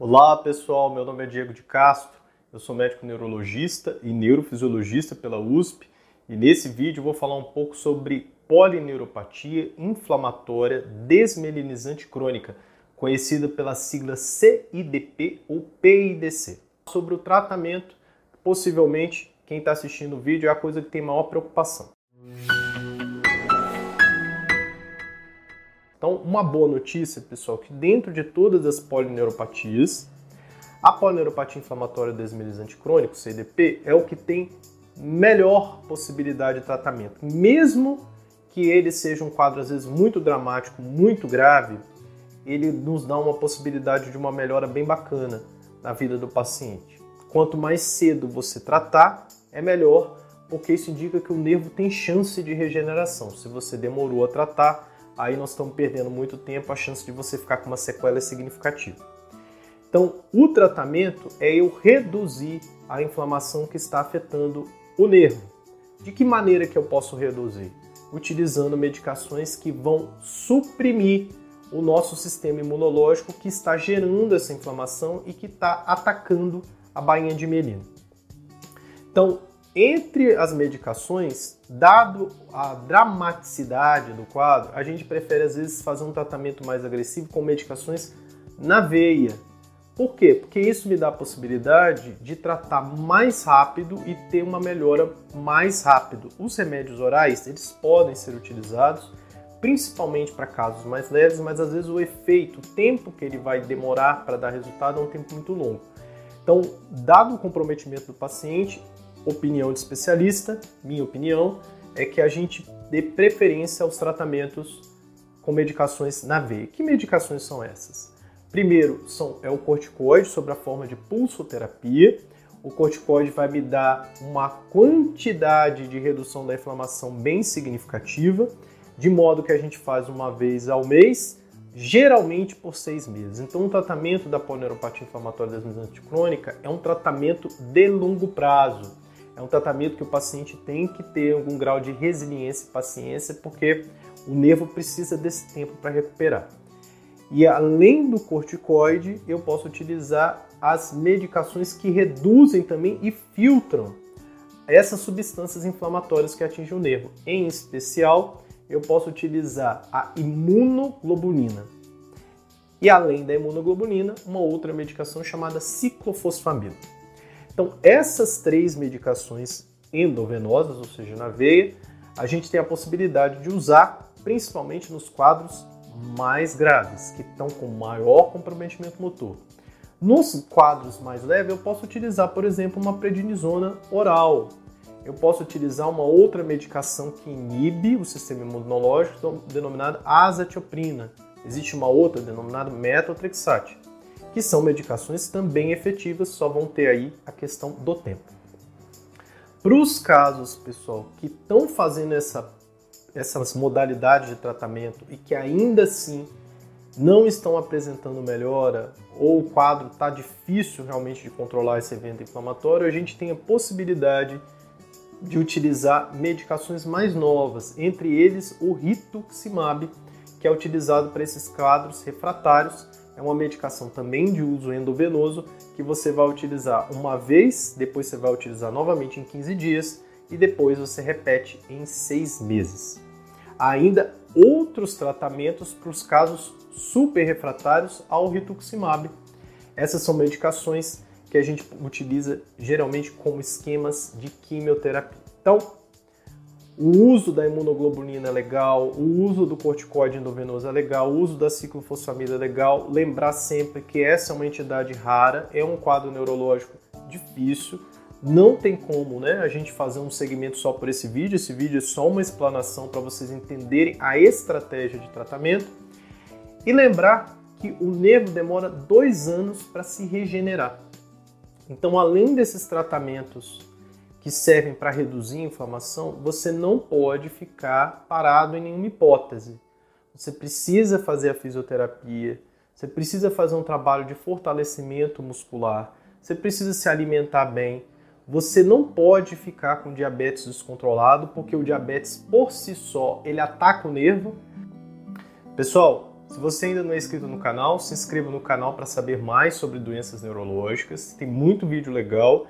Olá pessoal, meu nome é Diego de Castro, eu sou médico neurologista e neurofisiologista pela USP e nesse vídeo vou falar um pouco sobre polineuropatia inflamatória desmelinizante crônica, conhecida pela sigla CIDP ou PIDC. Sobre o tratamento, possivelmente quem está assistindo o vídeo é a coisa que tem maior preocupação. Então, uma boa notícia, pessoal, que dentro de todas as polineuropatias, a polineuropatia inflamatória desmelizante crônico, CDP, é o que tem melhor possibilidade de tratamento. Mesmo que ele seja um quadro às vezes muito dramático, muito grave, ele nos dá uma possibilidade de uma melhora bem bacana na vida do paciente. Quanto mais cedo você tratar, é melhor, porque isso indica que o nervo tem chance de regeneração. Se você demorou a tratar, aí nós estamos perdendo muito tempo, a chance de você ficar com uma sequela é significativa. Então, o tratamento é eu reduzir a inflamação que está afetando o nervo. De que maneira que eu posso reduzir? Utilizando medicações que vão suprimir o nosso sistema imunológico que está gerando essa inflamação e que está atacando a bainha de melino. Então, entre as medicações, dado a dramaticidade do quadro, a gente prefere às vezes fazer um tratamento mais agressivo com medicações na veia. Por quê? Porque isso me dá a possibilidade de tratar mais rápido e ter uma melhora mais rápido. Os remédios orais, eles podem ser utilizados principalmente para casos mais leves, mas às vezes o efeito, o tempo que ele vai demorar para dar resultado é um tempo muito longo. Então, dado o comprometimento do paciente, opinião de especialista, minha opinião, é que a gente dê preferência aos tratamentos com medicações na veia. Que medicações são essas? Primeiro são, é o corticoide sob a forma de pulsoterapia. O corticoide vai me dar uma quantidade de redução da inflamação bem significativa, de modo que a gente faz uma vez ao mês, geralmente por seis meses. Então, o tratamento da polineuropatia inflamatória desmesante crônica é um tratamento de longo prazo. É um tratamento que o paciente tem que ter algum grau de resiliência e paciência, porque o nervo precisa desse tempo para recuperar. E além do corticoide, eu posso utilizar as medicações que reduzem também e filtram essas substâncias inflamatórias que atingem o nervo. Em especial, eu posso utilizar a imunoglobulina. E além da imunoglobulina, uma outra medicação chamada ciclofosfamida. Então, essas três medicações endovenosas, ou seja, na veia, a gente tem a possibilidade de usar principalmente nos quadros mais graves, que estão com maior comprometimento motor. Nos quadros mais leves, eu posso utilizar, por exemplo, uma prednisona oral. Eu posso utilizar uma outra medicação que inibe o sistema imunológico, denominada azatioprina. Existe uma outra denominada metotrexate que são medicações também efetivas, só vão ter aí a questão do tempo. Para os casos, pessoal, que estão fazendo essa, essas modalidades de tratamento e que ainda assim não estão apresentando melhora ou o quadro está difícil realmente de controlar esse evento inflamatório, a gente tem a possibilidade de utilizar medicações mais novas, entre eles o rituximab, que é utilizado para esses quadros refratários é uma medicação também de uso endovenoso que você vai utilizar uma vez, depois você vai utilizar novamente em 15 dias e depois você repete em 6 meses. Há ainda outros tratamentos para os casos super refratários ao rituximab. Essas são medicações que a gente utiliza geralmente como esquemas de quimioterapia. Então, o uso da imunoglobulina é legal, o uso do corticoide endovenoso é legal, o uso da ciclofosfamida é legal. Lembrar sempre que essa é uma entidade rara, é um quadro neurológico difícil. Não tem como né, a gente fazer um segmento só por esse vídeo. Esse vídeo é só uma explanação para vocês entenderem a estratégia de tratamento. E lembrar que o nervo demora dois anos para se regenerar. Então, além desses tratamentos que servem para reduzir a inflamação, você não pode ficar parado em nenhuma hipótese. Você precisa fazer a fisioterapia, você precisa fazer um trabalho de fortalecimento muscular, você precisa se alimentar bem. Você não pode ficar com diabetes descontrolado, porque o diabetes por si só, ele ataca o nervo. Pessoal, Se você ainda não é inscrito no canal, se inscreva no canal para saber mais sobre doenças neurológicas. Tem muito vídeo legal